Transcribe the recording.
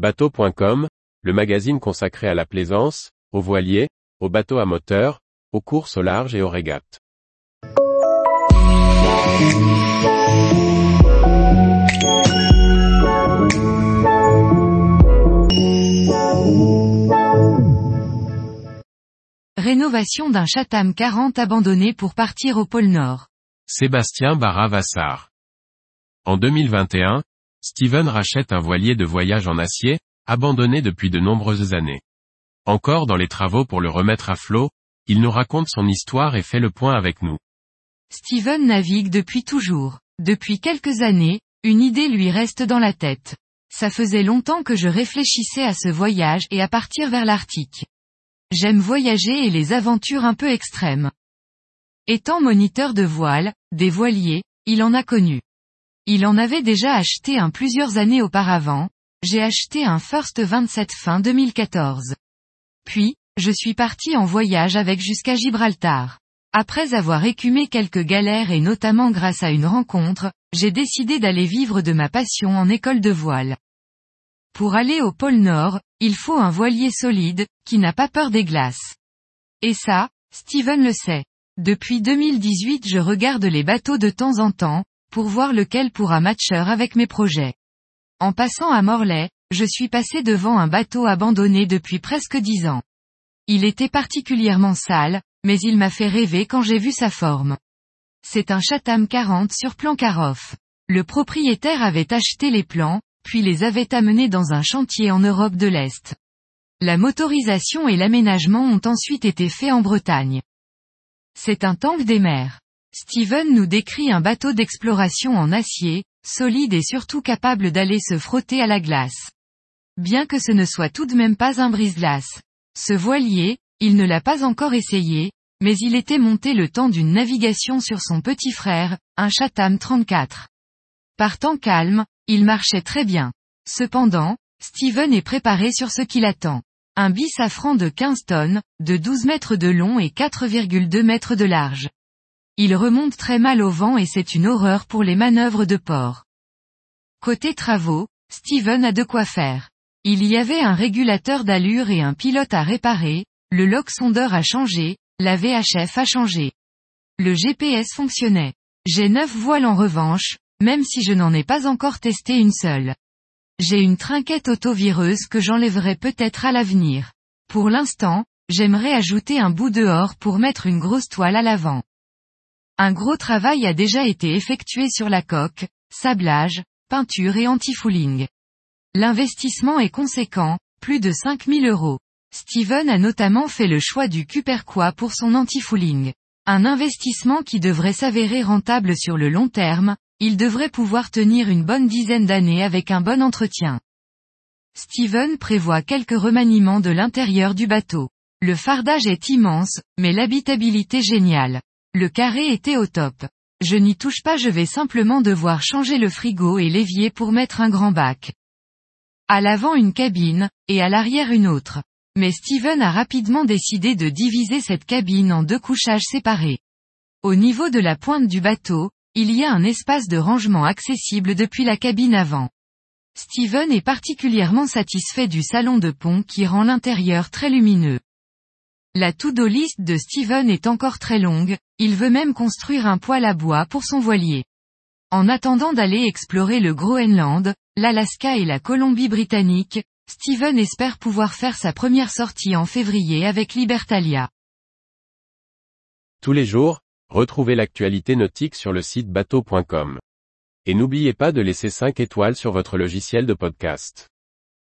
Bateau.com, le magazine consacré à la plaisance, aux voiliers, aux bateaux à moteur, aux courses au large et aux régates. Rénovation d'un Chatham 40 abandonné pour partir au pôle Nord. Sébastien Barra-Vassar. En 2021, Steven rachète un voilier de voyage en acier, abandonné depuis de nombreuses années. Encore dans les travaux pour le remettre à flot, il nous raconte son histoire et fait le point avec nous. Steven navigue depuis toujours. Depuis quelques années, une idée lui reste dans la tête. Ça faisait longtemps que je réfléchissais à ce voyage et à partir vers l'Arctique. J'aime voyager et les aventures un peu extrêmes. Étant moniteur de voile, des voiliers, il en a connu. Il en avait déjà acheté un plusieurs années auparavant, j'ai acheté un First 27 fin 2014. Puis, je suis parti en voyage avec jusqu'à Gibraltar. Après avoir écumé quelques galères et notamment grâce à une rencontre, j'ai décidé d'aller vivre de ma passion en école de voile. Pour aller au pôle Nord, il faut un voilier solide, qui n'a pas peur des glaces. Et ça, Steven le sait. Depuis 2018 je regarde les bateaux de temps en temps, pour voir lequel pourra matcher avec mes projets. En passant à Morlaix, je suis passé devant un bateau abandonné depuis presque dix ans. Il était particulièrement sale, mais il m'a fait rêver quand j'ai vu sa forme. C'est un Chatham 40 sur plan Caroff. Le propriétaire avait acheté les plans, puis les avait amenés dans un chantier en Europe de l'Est. La motorisation et l'aménagement ont ensuite été faits en Bretagne. C'est un tank des mers. Steven nous décrit un bateau d'exploration en acier, solide et surtout capable d'aller se frotter à la glace. Bien que ce ne soit tout de même pas un brise-glace. Ce voilier, il ne l'a pas encore essayé, mais il était monté le temps d'une navigation sur son petit frère, un Chatham 34. Par temps calme, il marchait très bien. Cependant, Steven est préparé sur ce qui l'attend. Un bisafran de 15 tonnes, de 12 mètres de long et 4,2 mètres de large. Il remonte très mal au vent et c'est une horreur pour les manœuvres de port. Côté travaux, Steven a de quoi faire. Il y avait un régulateur d'allure et un pilote à réparer, le lock sondeur a changé, la VHF a changé. Le GPS fonctionnait. J'ai neuf voiles en revanche, même si je n'en ai pas encore testé une seule. J'ai une trinquette autovireuse que j'enlèverai peut-être à l'avenir. Pour l'instant, j'aimerais ajouter un bout dehors pour mettre une grosse toile à l'avant. Un gros travail a déjà été effectué sur la coque, sablage, peinture et anti-fouling. L'investissement est conséquent, plus de 5000 euros. Steven a notamment fait le choix du Cuperquois pour son anti-fouling. Un investissement qui devrait s'avérer rentable sur le long terme, il devrait pouvoir tenir une bonne dizaine d'années avec un bon entretien. Steven prévoit quelques remaniements de l'intérieur du bateau. Le fardage est immense, mais l'habitabilité géniale. Le carré était au top. Je n'y touche pas je vais simplement devoir changer le frigo et l'évier pour mettre un grand bac. À l'avant une cabine, et à l'arrière une autre. Mais Steven a rapidement décidé de diviser cette cabine en deux couchages séparés. Au niveau de la pointe du bateau, il y a un espace de rangement accessible depuis la cabine avant. Steven est particulièrement satisfait du salon de pont qui rend l'intérieur très lumineux. La to-do list de Steven est encore très longue, il veut même construire un poêle à bois pour son voilier. En attendant d'aller explorer le Groenland, l'Alaska et la Colombie-Britannique, Steven espère pouvoir faire sa première sortie en février avec Libertalia. Tous les jours, Retrouvez l'actualité nautique sur le site bateau.com. Et n'oubliez pas de laisser 5 étoiles sur votre logiciel de podcast.